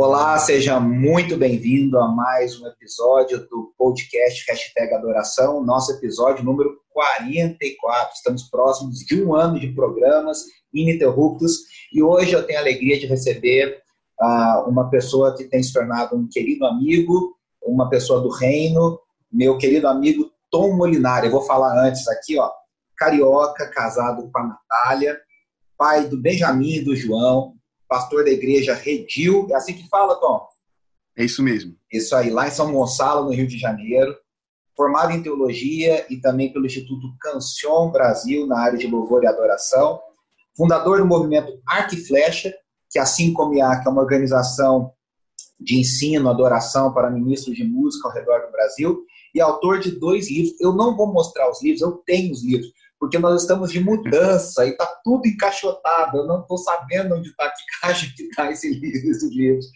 Olá, seja muito bem-vindo a mais um episódio do podcast Hashtag Adoração, nosso episódio número 44. Estamos próximos de um ano de programas ininterruptos e hoje eu tenho a alegria de receber uh, uma pessoa que tem se tornado um querido amigo, uma pessoa do reino, meu querido amigo Tom Molinari. Eu vou falar antes aqui, ó, carioca, casado com a Natália, pai do Benjamin e do João, pastor da igreja Redil. É assim que fala, Tom? É isso mesmo. Isso aí, lá em São Gonçalo, no Rio de Janeiro. Formado em teologia e também pelo Instituto Cancion Brasil, na área de louvor e adoração. Fundador do movimento Arco e Flecha, que assim como IAC é uma organização de ensino, adoração para ministros de música ao redor do Brasil. E autor de dois livros. Eu não vou mostrar os livros, eu tenho os livros porque nós estamos de mudança e está tudo encaixotado. Eu não estou sabendo onde está, que caixa que está esse livro, esses livros.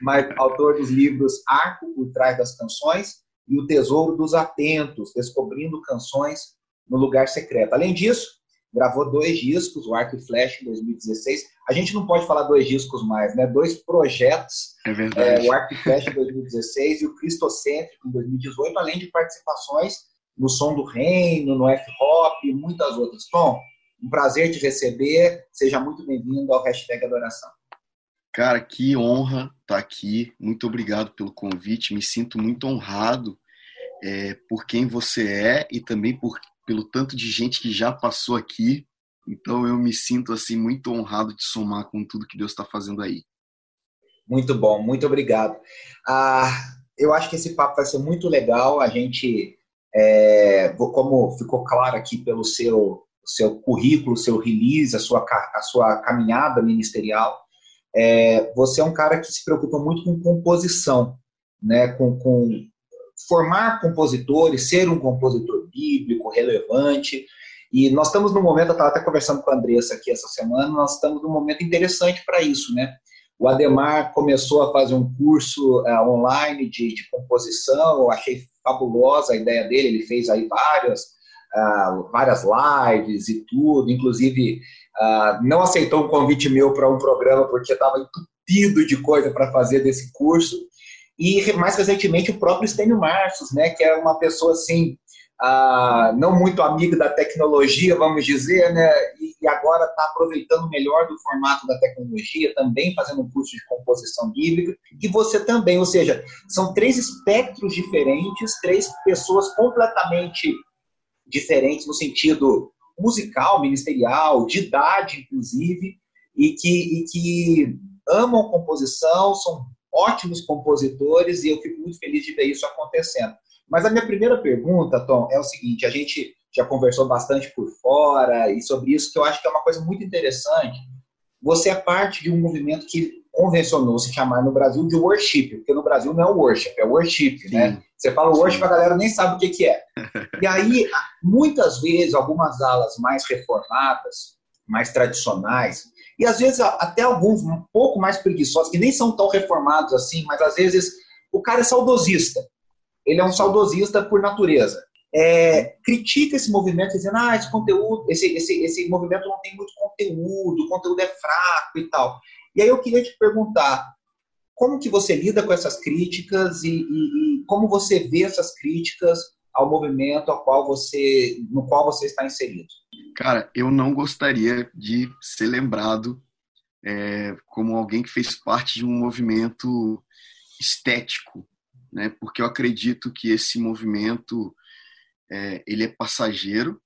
Mas autor dos livros Arco por Trás das Canções e O Tesouro dos Atentos, Descobrindo Canções no Lugar Secreto. Além disso, gravou dois discos, o Arco e Flash em 2016. A gente não pode falar dois discos mais, né? Dois projetos. É verdade. É, o Arco e Flash em 2016 e o Cristocêntrico em 2018, além de participações no Som do Reino, no F-Hop e muitas outras. Tom, um prazer te receber. Seja muito bem-vindo ao Hashtag Adoração. Cara, que honra estar tá aqui. Muito obrigado pelo convite. Me sinto muito honrado é, por quem você é e também por, pelo tanto de gente que já passou aqui. Então eu me sinto assim muito honrado de somar com tudo que Deus está fazendo aí. Muito bom, muito obrigado. Ah, eu acho que esse papo vai ser muito legal. A gente é, como ficou claro aqui pelo seu, seu currículo, seu release, a sua, a sua caminhada ministerial, é, você é um cara que se preocupa muito com composição, né, com, com formar compositores, ser um compositor bíblico, relevante. E nós estamos num momento, eu estava até conversando com a Andressa aqui essa semana, nós estamos num momento interessante para isso, né? O Ademar começou a fazer um curso uh, online de, de, composição, eu achei fabulosa a ideia dele, ele fez aí várias, uh, várias lives e tudo, inclusive uh, não aceitou um convite meu para um programa porque estava entupido de coisa para fazer desse curso, e mais recentemente o próprio Stênio Marços, né, que é uma pessoa assim, ah, não muito amigo da tecnologia, vamos dizer, né, e, e agora está aproveitando melhor do formato da tecnologia, também fazendo um curso de composição bíblica, e você também, ou seja, são três espectros diferentes, três pessoas completamente diferentes no sentido musical, ministerial, de idade, inclusive, e que, e que amam composição, são ótimos compositores, e eu fico muito feliz de ver isso acontecendo. Mas a minha primeira pergunta, Tom, é o seguinte: a gente já conversou bastante por fora e sobre isso, que eu acho que é uma coisa muito interessante. Você é parte de um movimento que convencionou se chamar no Brasil de worship, porque no Brasil não é worship, é worship, Sim. né? Você fala worship, Sim. a galera nem sabe o que, que é. e aí, muitas vezes, algumas alas mais reformadas, mais tradicionais, e às vezes até alguns um pouco mais preguiçosos, que nem são tão reformados assim, mas às vezes o cara é saudosista ele é um saudosista por natureza. É, critica esse movimento dizendo, ah, esse conteúdo, esse, esse, esse movimento não tem muito conteúdo, o conteúdo é fraco e tal. E aí eu queria te perguntar, como que você lida com essas críticas e, e, e como você vê essas críticas ao movimento ao qual você, no qual você está inserido? Cara, eu não gostaria de ser lembrado é, como alguém que fez parte de um movimento estético, né? Porque eu acredito que esse movimento é, ele é passageiro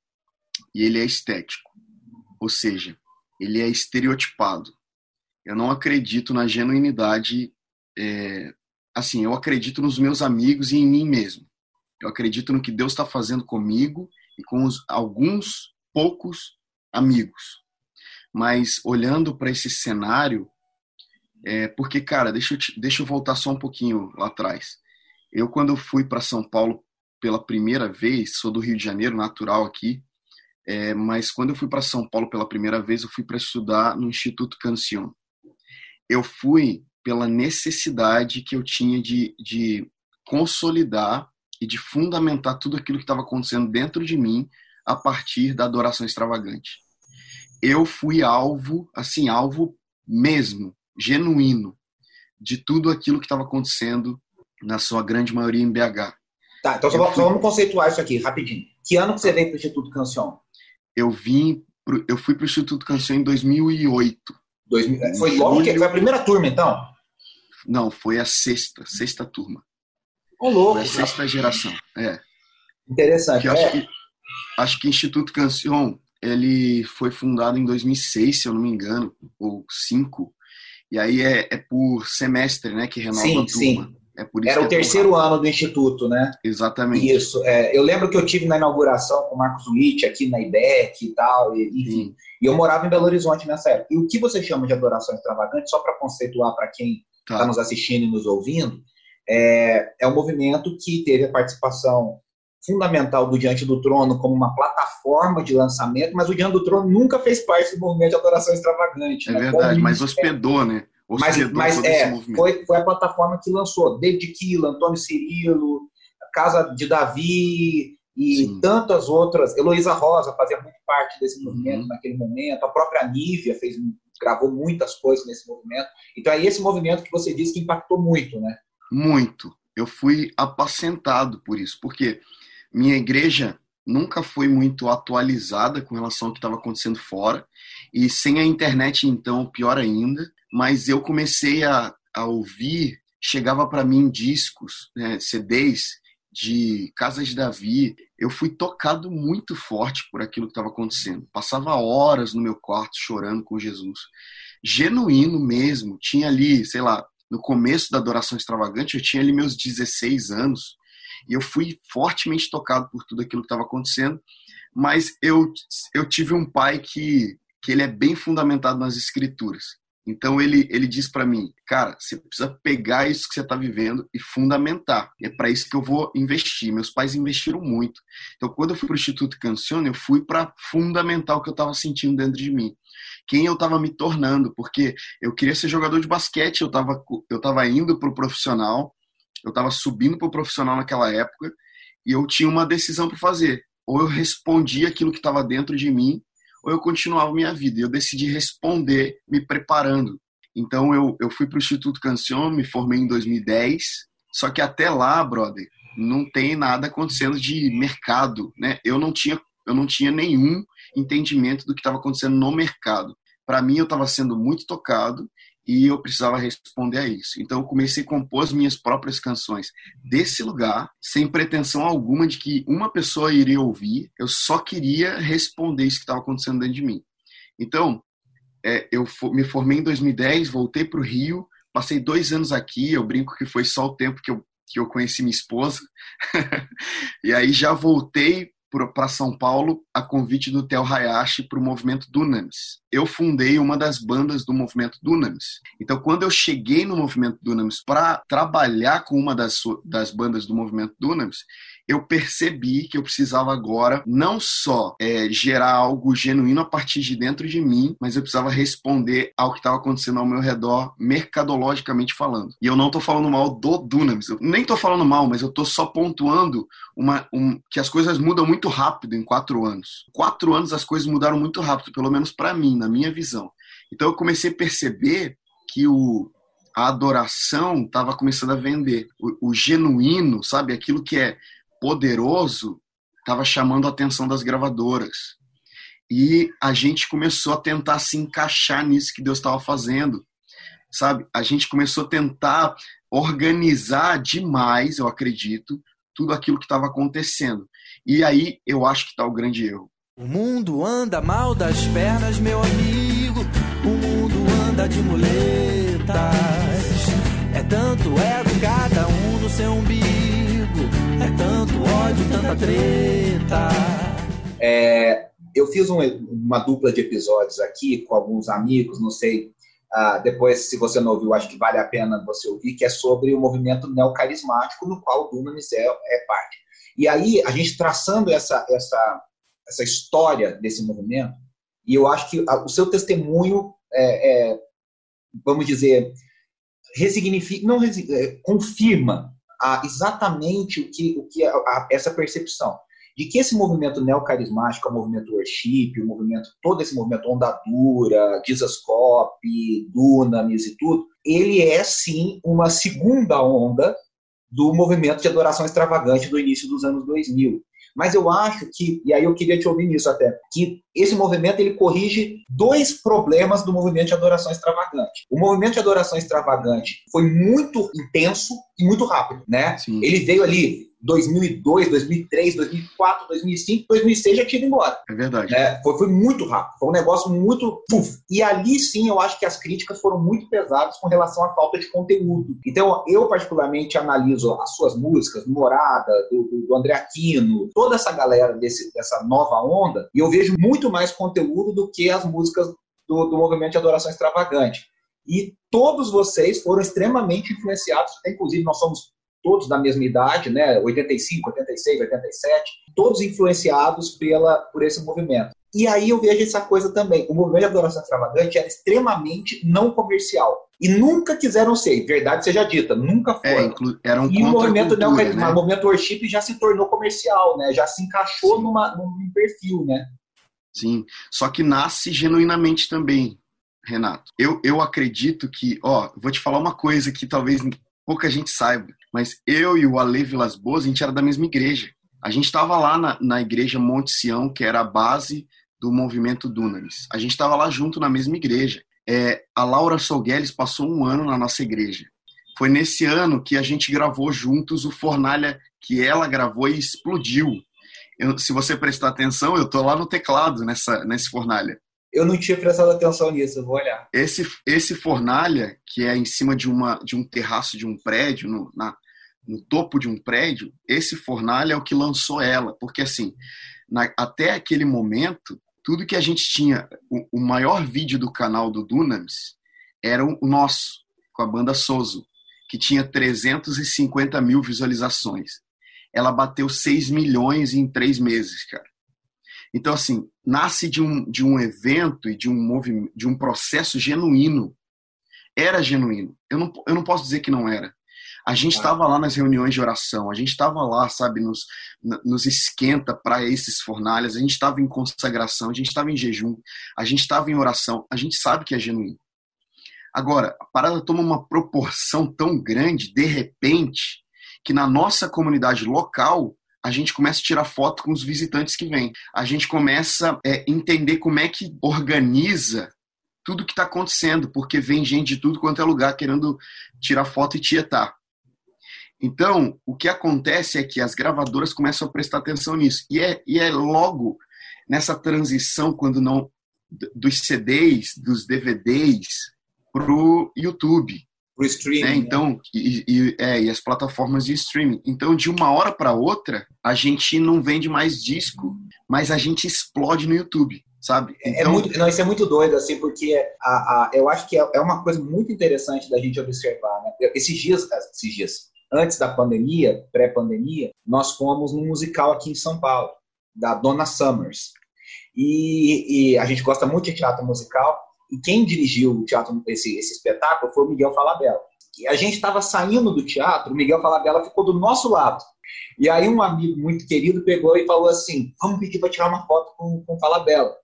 e ele é estético, ou seja, ele é estereotipado. Eu não acredito na genuinidade. É, assim, eu acredito nos meus amigos e em mim mesmo. Eu acredito no que Deus está fazendo comigo e com os, alguns poucos amigos. Mas olhando para esse cenário, é, porque, cara, deixa eu, te, deixa eu voltar só um pouquinho lá atrás. Eu, quando fui para São Paulo pela primeira vez, sou do Rio de Janeiro, natural aqui, É, mas quando eu fui para São Paulo pela primeira vez, eu fui para estudar no Instituto Cancion. Eu fui pela necessidade que eu tinha de, de consolidar e de fundamentar tudo aquilo que estava acontecendo dentro de mim a partir da adoração extravagante. Eu fui alvo, assim, alvo mesmo, genuíno, de tudo aquilo que estava acontecendo, na sua grande maioria, em BH. Tá, então só, fui... só, vamos conceituar isso aqui, rapidinho. Que ano que você veio para o Instituto Cancion? Eu vim, pro, eu fui para o Instituto Cancion em 2008. 2000, foi logo que foi a primeira turma, então? Não, foi a sexta, sexta turma. Ô, louco. Foi a sexta geração, é. Interessante. É. Acho, que, acho que Instituto Cancion, ele foi fundado em 2006, se eu não me engano, ou 5. E aí é, é por semestre, né, que renova sim, a turma. Sim. É por Era o é terceiro ano do Instituto, né? Exatamente. Isso. É, eu lembro que eu tive na inauguração com o Marcos Witt aqui na IBEC e tal, e, enfim. E eu morava em Belo Horizonte nessa época. E o que você chama de adoração extravagante, só para conceituar para quem está tá nos assistindo e nos ouvindo, é, é um movimento que teve a participação fundamental do Diante do Trono como uma plataforma de lançamento, mas o Diante do Trono nunca fez parte do movimento de adoração extravagante. É né? verdade, mas hospedou, né? Hospedou mas, mas é, foi, foi a plataforma que lançou David Keelan, Antônio Cirilo, Casa de Davi e Sim. tantas outras. Heloísa Rosa fazia muito parte desse movimento uhum. naquele momento. A própria Nívia fez, gravou muitas coisas nesse movimento. Então é esse movimento que você disse que impactou muito, né? Muito. Eu fui apacentado por isso, porque minha igreja nunca foi muito atualizada com relação ao que estava acontecendo fora. E sem a internet, então, pior ainda. Mas eu comecei a, a ouvir, chegava para mim discos, né, CDs de Casa de Davi. Eu fui tocado muito forte por aquilo que estava acontecendo. Passava horas no meu quarto chorando com Jesus. Genuíno mesmo. Tinha ali, sei lá, no começo da adoração extravagante, eu tinha ali meus 16 anos e eu fui fortemente tocado por tudo aquilo que estava acontecendo, mas eu, eu tive um pai que, que ele é bem fundamentado nas escrituras. Então ele, ele diz para mim, cara, você precisa pegar isso que você está vivendo e fundamentar. É para isso que eu vou investir. Meus pais investiram muito. Então quando eu fui para o Instituto Cancione, eu fui para fundamentar o que eu estava sentindo dentro de mim. Quem eu estava me tornando, porque eu queria ser jogador de basquete, eu estava eu tava indo para o profissional, eu estava subindo para o profissional naquela época e eu tinha uma decisão para fazer. Ou eu respondia aquilo que estava dentro de mim, ou eu continuava minha vida. Eu decidi responder me preparando. Então eu, eu fui para o Instituto Cancion, me formei em 2010. Só que até lá, brother, não tem nada acontecendo de mercado, né? Eu não tinha eu não tinha nenhum entendimento do que estava acontecendo no mercado. Para mim, eu estava sendo muito tocado e eu precisava responder a isso. Então eu comecei a compor as minhas próprias canções desse lugar, sem pretensão alguma de que uma pessoa iria ouvir, eu só queria responder isso que estava acontecendo dentro de mim. Então, é, eu me formei em 2010, voltei para o Rio, passei dois anos aqui, eu brinco que foi só o tempo que eu, que eu conheci minha esposa, e aí já voltei para São Paulo a convite do Theo Hayashi para o movimento Dunamis. Eu fundei uma das bandas do movimento Dunamis. Então, quando eu cheguei no movimento Dunamis para trabalhar com uma das, das bandas do movimento Dunamis, eu percebi que eu precisava agora não só é, gerar algo genuíno a partir de dentro de mim, mas eu precisava responder ao que estava acontecendo ao meu redor, mercadologicamente falando. E eu não estou falando mal do Dunamis, eu nem estou falando mal, mas eu estou só pontuando uma, um, que as coisas mudam muito rápido em quatro anos. Quatro anos as coisas mudaram muito rápido, pelo menos para mim, na minha visão. Então eu comecei a perceber que o, a adoração estava começando a vender. O, o, genuíno, sabe? Aquilo que é poderoso estava chamando a atenção das gravadoras. E a gente começou a tentar se encaixar nisso que Deus estava fazendo. Sabe? A gente começou a tentar organizar demais, eu acredito, tudo aquilo que estava acontecendo. E aí eu acho que está o grande erro. O mundo anda mal das pernas, meu amigo. O mundo anda de muletas. É tanto ego, cada um no seu umbigo. Ódio, tanta treta. É, eu fiz um, uma dupla de episódios aqui com alguns amigos, não sei. Uh, depois, se você não ouviu, acho que vale a pena você ouvir, que é sobre o movimento neocarismático, no qual o Dunamis é, é parte. E aí, a gente traçando essa, essa, essa história desse movimento, e eu acho que o seu testemunho, é, é, vamos dizer, resignifica, não é, confirma a, exatamente o que, o que é a, essa percepção de que esse movimento neocarismático, o movimento worship, o movimento, todo esse movimento onda dura, Disascope, Dunamis e tudo, ele é sim uma segunda onda do movimento de adoração extravagante do início dos anos 2000. Mas eu acho que, e aí eu queria te ouvir nisso até, que esse movimento ele corrige dois problemas do movimento de adoração extravagante. O movimento de adoração extravagante foi muito intenso e muito rápido, né? Sim. Ele veio ali 2002, 2003, 2004, 2005, 2006 já tinha ido embora. É verdade. É, foi, foi muito rápido, foi um negócio muito. Puf. E ali sim eu acho que as críticas foram muito pesadas com relação à falta de conteúdo. Então eu, particularmente, analiso as suas músicas, Morada, do, do André Aquino, toda essa galera desse, dessa nova onda, e eu vejo muito mais conteúdo do que as músicas do, do movimento de adoração extravagante. E todos vocês foram extremamente influenciados, inclusive nós somos todos da mesma idade, né, 85, 86, 87, todos influenciados pela, por esse movimento. E aí eu vejo essa coisa também. O movimento de adoração extravagante era extremamente não comercial. E nunca quiseram ser, verdade seja dita, nunca foram. É, era um e o movimento não, né? o movimento worship já se tornou comercial, né? Já se encaixou numa, num perfil, né? Sim, só que nasce genuinamente também, Renato. Eu, eu acredito que, ó, vou te falar uma coisa que talvez pouca gente saiba, mas eu e o Ale Vilas Boas, a gente era da mesma igreja. A gente estava lá na, na igreja Monte Sião, que era a base do movimento Dunamis. A gente estava lá junto na mesma igreja. É, a Laura Solgueles passou um ano na nossa igreja. Foi nesse ano que a gente gravou juntos o Fornalha, que ela gravou e explodiu. Eu, se você prestar atenção, eu tô lá no teclado nessa, nesse Fornalha. Eu não tinha prestado atenção nisso, eu vou olhar. Esse, esse fornalha, que é em cima de, uma, de um terraço de um prédio, no, na, no topo de um prédio, esse fornalha é o que lançou ela. Porque, assim, na, até aquele momento, tudo que a gente tinha, o, o maior vídeo do canal do Dunamis era o nosso, com a banda Sozo, que tinha 350 mil visualizações. Ela bateu 6 milhões em três meses, cara. Então, assim, nasce de um, de um evento e de um movimento, de um processo genuíno. Era genuíno. Eu não, eu não posso dizer que não era. A gente estava lá nas reuniões de oração, a gente estava lá, sabe, nos, nos esquenta para esses fornalhas, a gente estava em consagração, a gente estava em jejum, a gente estava em oração, a gente sabe que é genuíno. Agora, a parada toma uma proporção tão grande, de repente, que na nossa comunidade local a gente começa a tirar foto com os visitantes que vêm. A gente começa a é, entender como é que organiza tudo que está acontecendo, porque vem gente de tudo quanto é lugar querendo tirar foto e tietar. Então, o que acontece é que as gravadoras começam a prestar atenção nisso. E é, e é logo nessa transição, quando não dos CDs, dos DVDs, para o YouTube para o streaming. Né? Então, e, e, é, e as plataformas de streaming. Então, de uma hora para outra, a gente não vende mais disco, mas a gente explode no YouTube. Sabe? É, é então... É muito, não, isso é muito doido, assim, porque a, a, eu acho que é, é uma coisa muito interessante da gente observar. Né? Esses dias, esses dias, antes da pandemia, pré-pandemia, nós fomos num musical aqui em São Paulo, da Donna Summers. E, e, a gente gosta muito de teatro musical, e quem dirigiu o teatro, esse, esse espetáculo foi o Miguel Falabella. E a gente estava saindo do teatro, o Miguel Falabella ficou do nosso lado. E aí um amigo muito querido pegou e falou assim, vamos pedir para tirar uma foto com, com o Falabella.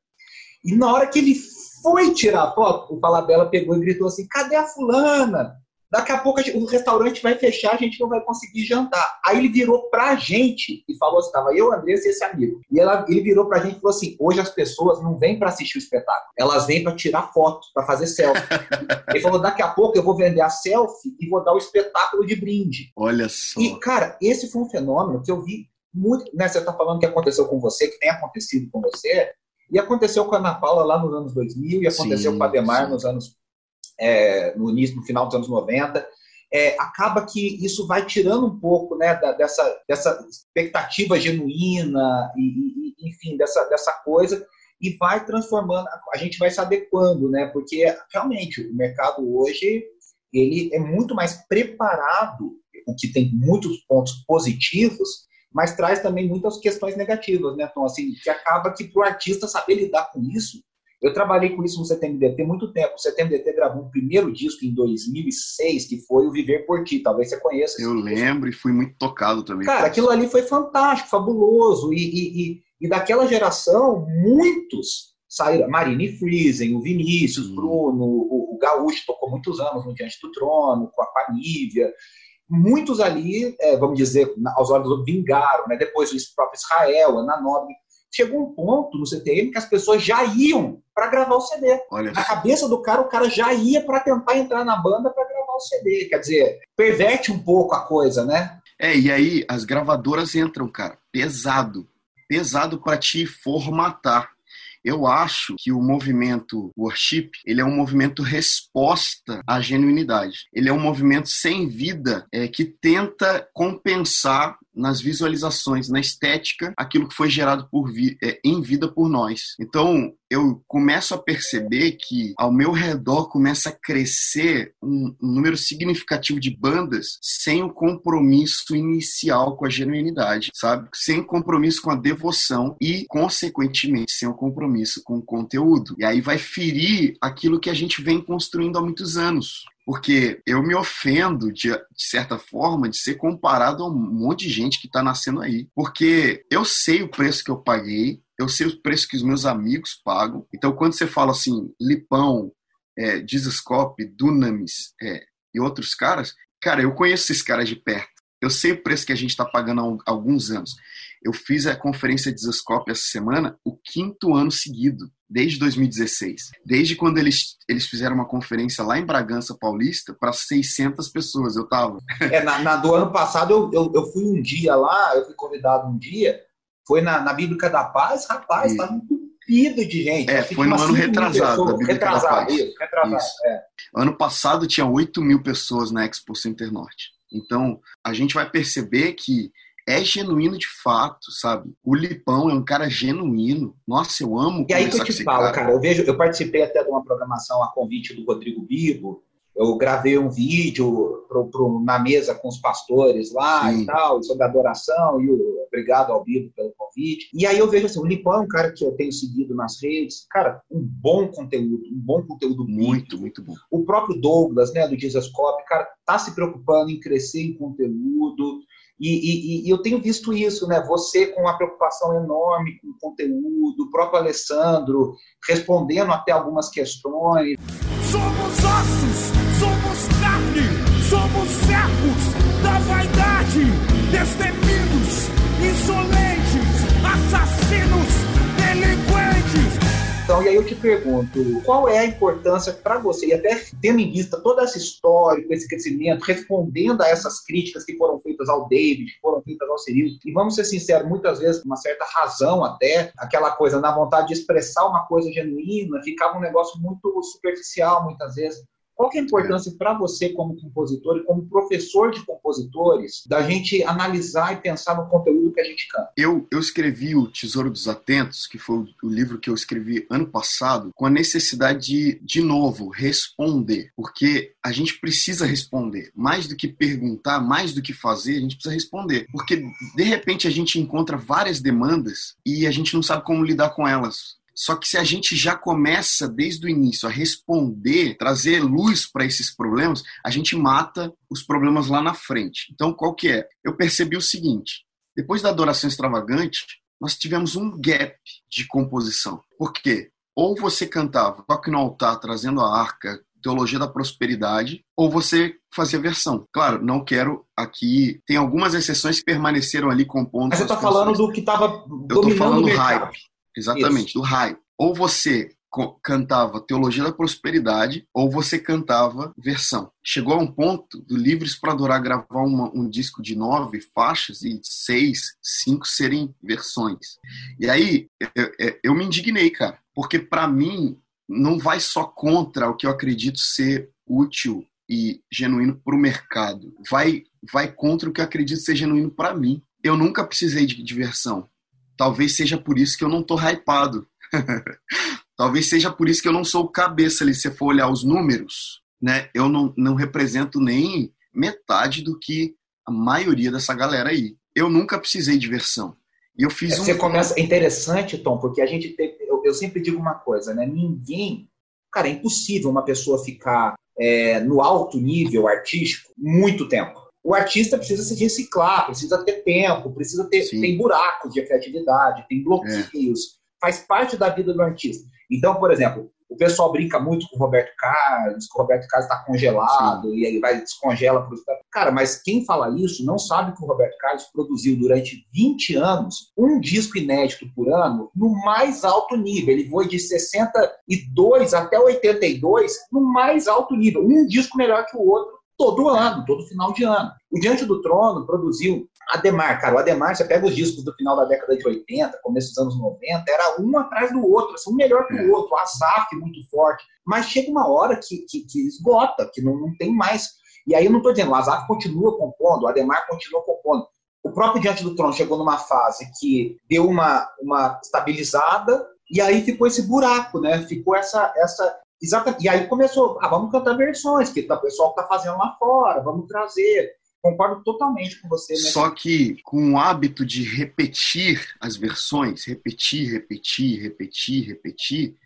E na hora que ele foi tirar a foto, o Falabella pegou e gritou assim, cadê a fulana? Daqui a pouco o restaurante vai fechar, a gente não vai conseguir jantar. Aí ele virou pra gente e falou assim: tava eu, Andressa e esse amigo. E ela, ele virou pra gente e falou assim: hoje as pessoas não vêm para assistir o espetáculo, elas vêm para tirar foto, para fazer selfie. ele falou: daqui a pouco eu vou vender a selfie e vou dar o espetáculo de brinde. Olha só. E, cara, esse foi um fenômeno que eu vi muito. Né, você tá falando que aconteceu com você, que tem acontecido com você. E aconteceu com a Ana Paula lá nos anos 2000, e aconteceu sim, com a Demar sim. nos anos é, no início, no final dos anos 90, é, acaba que isso vai tirando um pouco né, da, dessa, dessa expectativa genuína e, e, enfim, dessa, dessa coisa e vai transformando, a gente vai se adequando, né? Porque realmente o mercado hoje ele é muito mais preparado, o que tem muitos pontos positivos mas traz também muitas questões negativas, né, Tom? Assim, que acaba que para o artista saber lidar com isso, eu trabalhei com isso no CTMDT muito tempo. O CTMDT gravou um primeiro disco em 2006, que foi o Viver por Ti. Talvez você conheça. Eu lembro e fui muito tocado também. Cara, aquilo ali foi fantástico, fabuloso. E, e, e, e daquela geração, muitos saíram. Marine Friesen, o Vinícius, Sim. Bruno, o, o Gaúcho tocou muitos anos no Diante do Trono, com a Panívia muitos ali, é, vamos dizer, aos olhos do vingaram, né? depois o próprio Israel, Ana Nobre, chegou um ponto no CTM que as pessoas já iam para gravar o CD. Olha na cabeça do cara, o cara já ia para tentar entrar na banda para gravar o CD. Quer dizer, perverte um pouco a coisa, né? É, e aí as gravadoras entram, cara, pesado. Pesado para te formatar. Eu acho que o movimento worship, ele é um movimento resposta à genuinidade. Ele é um movimento sem vida é, que tenta compensar nas visualizações, na estética, aquilo que foi gerado por vi é, em vida por nós. Então, eu começo a perceber que ao meu redor começa a crescer um, um número significativo de bandas sem o compromisso inicial com a genuinidade, sabe? Sem compromisso com a devoção e, consequentemente, sem o compromisso com o conteúdo. E aí vai ferir aquilo que a gente vem construindo há muitos anos porque eu me ofendo, de, de, certa forma, de ser comparado a um monte de gente que está nascendo aí. Porque eu sei o preço que eu paguei, eu sei o preço que os meus amigos pagam. Então, quando você fala assim, Lipão, é, Dizascope, Dunamis é, e outros caras, cara, eu conheço esses caras de perto. Eu sei o preço que a gente está pagando há alguns anos. Eu fiz a conferência de Zascope essa semana, o quinto ano seguido, desde 2016. Desde quando eles, eles fizeram uma conferência lá em Bragança Paulista para 600 pessoas, eu tava. É, na, na, do ano passado eu, eu, eu, fui um dia lá, eu fui convidado um dia, foi na, na Bíblica da Paz, rapaz, estava entupido de gente. É, foi no ano retrasado. retrasado, isso, retrasado. Isso. É. Ano passado tinha 8 mil pessoas na Expo Center Norte. Então, a gente vai perceber que é genuíno de fato, sabe? O Lipão é um cara genuíno. Nossa, eu amo E aí que eu te falo, cara. cara. eu vejo, eu participei até de uma programação a convite do Rodrigo Bibo. Eu gravei um vídeo pro, pro, na mesa com os pastores lá Sim. e tal, sobre adoração, e o, obrigado ao Bibo pelo convite. E aí eu vejo assim, o Lipão é um cara que eu tenho seguido nas redes, cara, um bom conteúdo, um bom conteúdo muito, muito bom. O próprio Douglas, né, do Dizascope, cara, tá se preocupando em crescer em conteúdo, e, e, e, eu tenho visto isso, né? Você com uma preocupação enorme com o conteúdo, o próprio Alessandro respondendo até algumas questões. Somos ossos, somos carne, somos servos aí eu te pergunto, qual é a importância para você, e até tendo em vista toda essa história, esse crescimento, respondendo a essas críticas que foram feitas ao David, que foram feitas ao Cirilo, e vamos ser sinceros, muitas vezes, com uma certa razão até, aquela coisa, na vontade de expressar uma coisa genuína, ficava um negócio muito superficial, muitas vezes. Qual é a importância para você como compositor e como professor de compositores da gente analisar e pensar no conteúdo que a gente canta? Eu, eu escrevi o Tesouro dos Atentos, que foi o livro que eu escrevi ano passado, com a necessidade de, de novo, responder, porque a gente precisa responder. Mais do que perguntar, mais do que fazer, a gente precisa responder. Porque, de repente, a gente encontra várias demandas e a gente não sabe como lidar com elas. Só que se a gente já começa desde o início a responder, trazer luz para esses problemas, a gente mata os problemas lá na frente. Então, qual que é? Eu percebi o seguinte: depois da adoração extravagante, nós tivemos um gap de composição. Por quê? Ou você cantava Toque no Altar trazendo a arca, Teologia da Prosperidade, ou você fazia versão. Claro, não quero aqui. Tem algumas exceções que permaneceram ali compondo. Mas você está falando do que estava dominando Eu estou falando do hype. Exatamente, Isso. do hype. Ou você cantava Teologia da Prosperidade ou você cantava versão. Chegou a um ponto do Livres para Adorar gravar uma, um disco de nove faixas e seis, cinco serem versões. E aí eu, eu me indignei, cara, porque para mim não vai só contra o que eu acredito ser útil e genuíno para o mercado, vai vai contra o que eu acredito ser genuíno para mim. Eu nunca precisei de diversão. Talvez seja por isso que eu não tô hypado. Talvez seja por isso que eu não sou cabeça ali. Se você for olhar os números, né? Eu não, não represento nem metade do que a maioria dessa galera aí. eu nunca precisei de versão. E eu fiz é, um... Você começa. É interessante, Tom, porque a gente. Eu, eu, sempre digo uma coisa, né? Ninguém. Cara, é impossível uma pessoa ficar é, no alto nível artístico muito tempo. O artista precisa se reciclar, precisa ter tempo, precisa ter. Sim. Tem buracos de criatividade, tem bloqueios. É. Faz parte da vida do artista. Então, por exemplo, o pessoal brinca muito com o Roberto Carlos, que o Roberto Carlos está congelado Sim. e aí vai descongela para Cara, mas quem fala isso não sabe que o Roberto Carlos produziu durante 20 anos um disco inédito por ano no mais alto nível. Ele foi de 62 até 82 no mais alto nível. Um disco melhor que o outro todo ano, todo final de ano. O Diante do Trono produziu Ademar, cara, o Ademar, você pega os discos do final da década de 80, começo dos anos 90, era um atrás do outro, assim, um melhor que o é. outro, o Azaf muito forte, mas chega uma hora que, que, que esgota, que não, não tem mais. E aí eu não estou dizendo, o Azaf continua compondo, o Ademar continua compondo. O próprio Diante do Trono chegou numa fase que deu uma, uma estabilizada, e aí ficou esse buraco, né? Ficou essa, essa Exatamente. E aí começou, ah, vamos cantar versões, que o pessoal está fazendo lá fora, vamos trazer. Concordo totalmente com você. Né? Só que com o hábito de repetir as versões, repetir, repetir, repetir, repetir,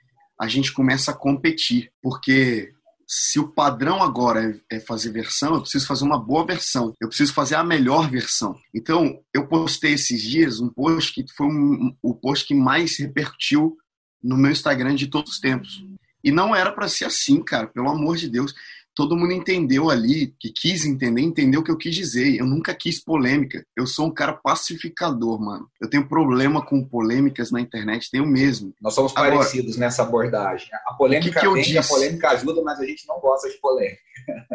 a gente começa a competir. Porque se o padrão agora é, é fazer versão, eu preciso fazer uma boa versão. Eu preciso fazer a melhor versão. Então, eu postei esses dias um post que foi um, o post que mais repercutiu no meu Instagram de todos os tempos. E não era para ser assim, cara, pelo amor de Deus todo mundo entendeu ali, que quis entender, entendeu o que eu quis dizer. Eu nunca quis polêmica. Eu sou um cara pacificador, mano. Eu tenho problema com polêmicas na internet, tenho mesmo. Nós somos Agora, parecidos nessa abordagem. A polêmica que que vem, a polêmica ajuda, mas a gente não gosta de polêmica.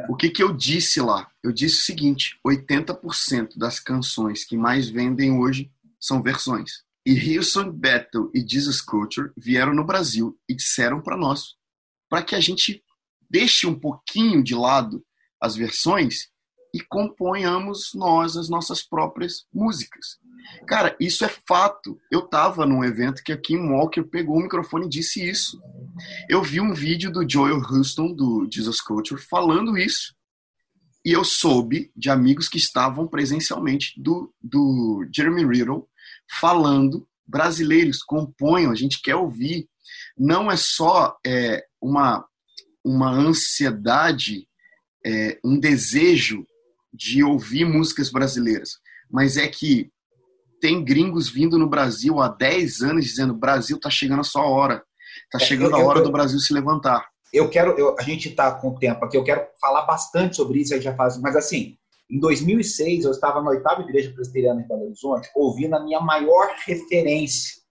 o que, que eu disse lá? Eu disse o seguinte: 80% das canções que mais vendem hoje são versões. E Hillsong Battle e Jesus Culture vieram no Brasil e disseram para nós, para que a gente deixe um pouquinho de lado as versões e componhamos nós as nossas próprias músicas. Cara, isso é fato. Eu tava num evento que a Kim Walker pegou o microfone e disse isso. Eu vi um vídeo do Joel Houston, do Jesus Culture, falando isso. E eu soube de amigos que estavam presencialmente do, do Jeremy Riddle falando brasileiros, componham, a gente quer ouvir. Não é só é, uma uma ansiedade, é, um desejo de ouvir músicas brasileiras, mas é que tem gringos vindo no Brasil há 10 anos dizendo: Brasil tá chegando a sua hora, tá é, chegando a hora do Brasil se levantar. Eu quero, eu, a gente tá com o tempo aqui, eu quero falar bastante sobre isso, aí já faz, mas assim, em 2006 eu estava na oitava igreja presbiteriana em Belo Horizonte, ouvindo a minha maior referência,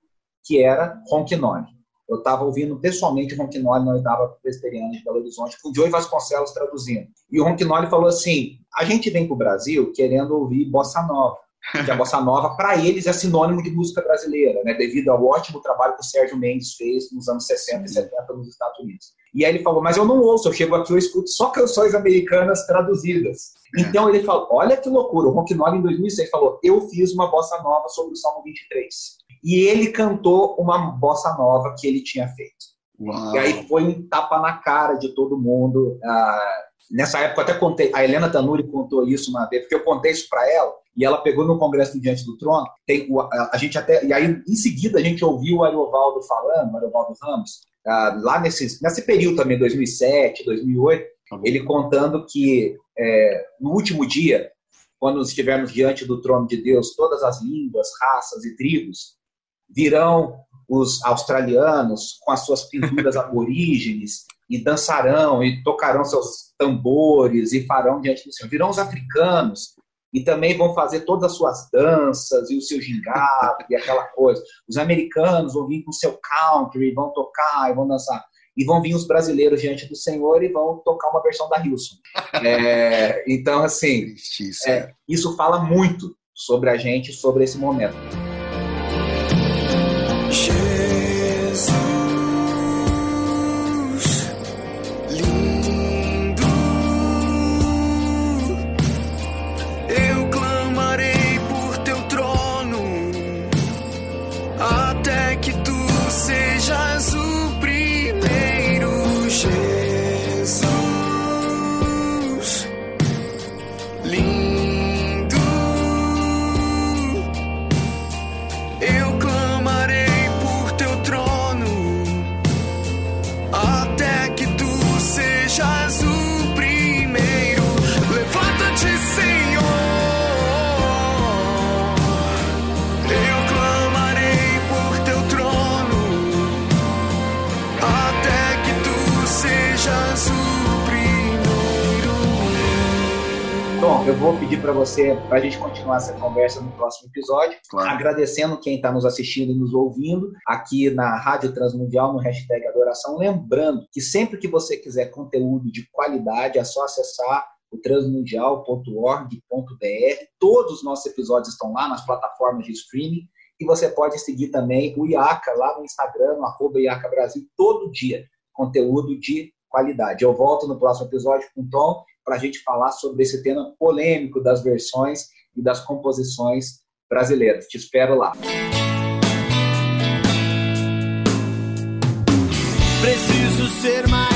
que era Ronquinone. Eu estava ouvindo pessoalmente o Ronquinoli na oitava presbiteriana de Belo Horizonte, com o Joey Vasconcelos traduzindo. E o Ronquinoli falou assim: a gente vem para o Brasil querendo ouvir bossa nova. Que a bossa nova, para eles, é sinônimo de música brasileira, né? devido ao ótimo trabalho que o Sérgio Mendes fez nos anos 60 e 70 nos Estados Unidos. E aí ele falou: Mas eu não ouço, eu chego aqui, eu escuto só canções americanas traduzidas. É. Então ele falou: Olha que loucura, o Ronquinoli em 2006 falou: Eu fiz uma bossa nova sobre o Salmo 23 e ele cantou uma bossa nova que ele tinha feito. Uau. E aí foi um tapa na cara de todo mundo. Ah, nessa época eu até contei, a Helena Tanuri contou isso uma vez, porque eu contei isso para ela, e ela pegou no Congresso do Diante do Trono, tem, a, a, gente até, e aí em seguida a gente ouviu o Ariovaldo falando, o Ariovaldo Ramos, ah, lá nesse, nesse período também, 2007, 2008, tá ele contando que é, no último dia, quando estivermos diante do trono de Deus, todas as línguas, raças e tribos virão os australianos com as suas pinturas aborígenes e dançarão e tocarão seus tambores e farão diante do Senhor. Virão os africanos e também vão fazer todas as suas danças e o seu gingado e aquela coisa. Os americanos vão vir com o seu country, vão tocar e vão dançar. E vão vir os brasileiros diante do Senhor e vão tocar uma versão da Hilson. É, então, assim, é, isso fala muito sobre a gente, sobre esse momento. Vou pedir para você, para a gente continuar essa conversa no próximo episódio, claro. agradecendo quem está nos assistindo e nos ouvindo aqui na Rádio Transmundial, no hashtag Adoração. Lembrando que sempre que você quiser conteúdo de qualidade, é só acessar o transmundial.org.br. Todos os nossos episódios estão lá nas plataformas de streaming e você pode seguir também o IACA lá no Instagram, no arroba IACA Brasil, todo dia, conteúdo de qualidade. Eu volto no próximo episódio com o Tom para a gente falar sobre esse tema polêmico das versões e das composições brasileiras. Te espero lá. Preciso ser mais